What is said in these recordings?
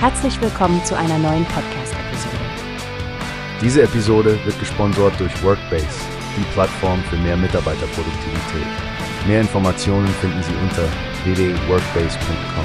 Herzlich willkommen zu einer neuen Podcast-Episode. Diese Episode wird gesponsert durch Workbase, die Plattform für mehr Mitarbeiterproduktivität. Mehr Informationen finden Sie unter www.workbase.com.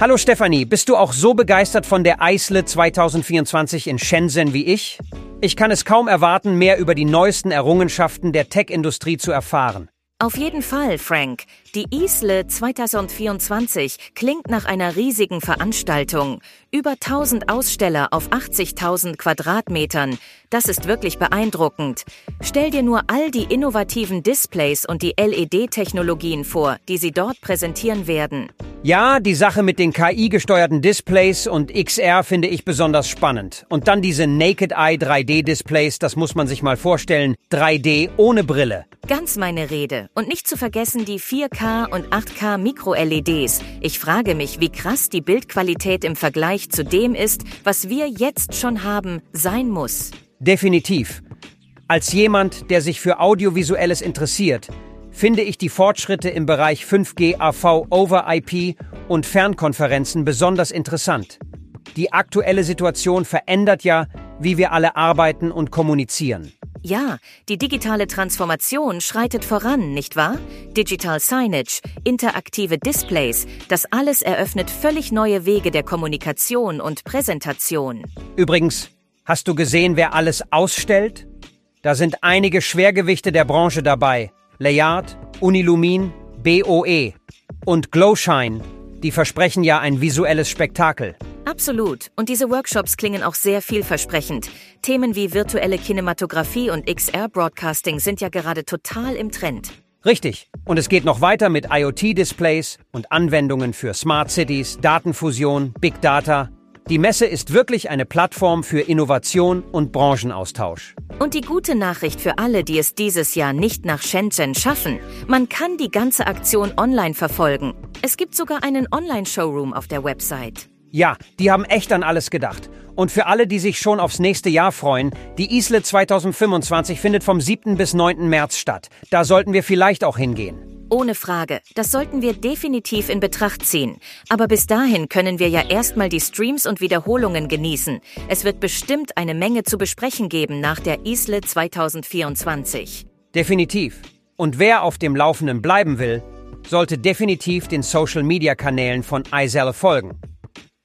Hallo Stefanie, bist du auch so begeistert von der Eisle 2024 in Shenzhen wie ich? Ich kann es kaum erwarten, mehr über die neuesten Errungenschaften der Tech-Industrie zu erfahren. Auf jeden Fall, Frank. Die ISLE 2024 klingt nach einer riesigen Veranstaltung. Über 1000 Aussteller auf 80.000 Quadratmetern. Das ist wirklich beeindruckend. Stell dir nur all die innovativen Displays und die LED-Technologien vor, die sie dort präsentieren werden. Ja, die Sache mit den KI-gesteuerten Displays und XR finde ich besonders spannend. Und dann diese Naked Eye 3D-Displays, das muss man sich mal vorstellen. 3D ohne Brille. Ganz meine Rede. Und nicht zu vergessen die 4K und 8K Mikro-LEDs. Ich frage mich, wie krass die Bildqualität im Vergleich zu dem ist, was wir jetzt schon haben, sein muss. Definitiv. Als jemand, der sich für Audiovisuelles interessiert, finde ich die Fortschritte im Bereich 5G AV over IP und Fernkonferenzen besonders interessant. Die aktuelle Situation verändert ja, wie wir alle arbeiten und kommunizieren. Ja, die digitale Transformation schreitet voran, nicht wahr? Digital Signage, interaktive Displays, das alles eröffnet völlig neue Wege der Kommunikation und Präsentation. Übrigens, hast du gesehen, wer alles ausstellt? Da sind einige Schwergewichte der Branche dabei. Layard, Unilumin, BOE und Glowshine. Die versprechen ja ein visuelles Spektakel. Absolut. Und diese Workshops klingen auch sehr vielversprechend. Themen wie virtuelle Kinematografie und XR-Broadcasting sind ja gerade total im Trend. Richtig. Und es geht noch weiter mit IoT-Displays und Anwendungen für Smart Cities, Datenfusion, Big Data. Die Messe ist wirklich eine Plattform für Innovation und Branchenaustausch. Und die gute Nachricht für alle, die es dieses Jahr nicht nach Shenzhen schaffen, man kann die ganze Aktion online verfolgen. Es gibt sogar einen Online-Showroom auf der Website. Ja, die haben echt an alles gedacht. Und für alle, die sich schon aufs nächste Jahr freuen, die ISLE 2025 findet vom 7. bis 9. März statt. Da sollten wir vielleicht auch hingehen. Ohne Frage, das sollten wir definitiv in Betracht ziehen. Aber bis dahin können wir ja erstmal die Streams und Wiederholungen genießen. Es wird bestimmt eine Menge zu besprechen geben nach der ISLE 2024. Definitiv. Und wer auf dem Laufenden bleiben will, sollte definitiv den Social-Media-Kanälen von iSell folgen.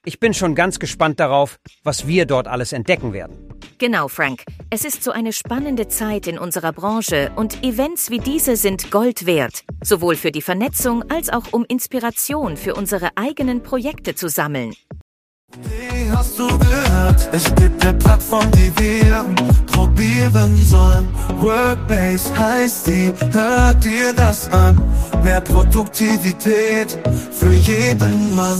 Ich bin schon ganz gespannt darauf, was wir dort alles entdecken werden. Genau, Frank. Es ist so eine spannende Zeit in unserer Branche und Events wie diese sind Gold wert, sowohl für die Vernetzung als auch um Inspiration für unsere eigenen Projekte zu sammeln. Wie hast du gehört? Es gibt eine Plattform, die wir probieren sollen. Workbase heißt die, hört dir das an. Mehr Produktivität für jeden Mann.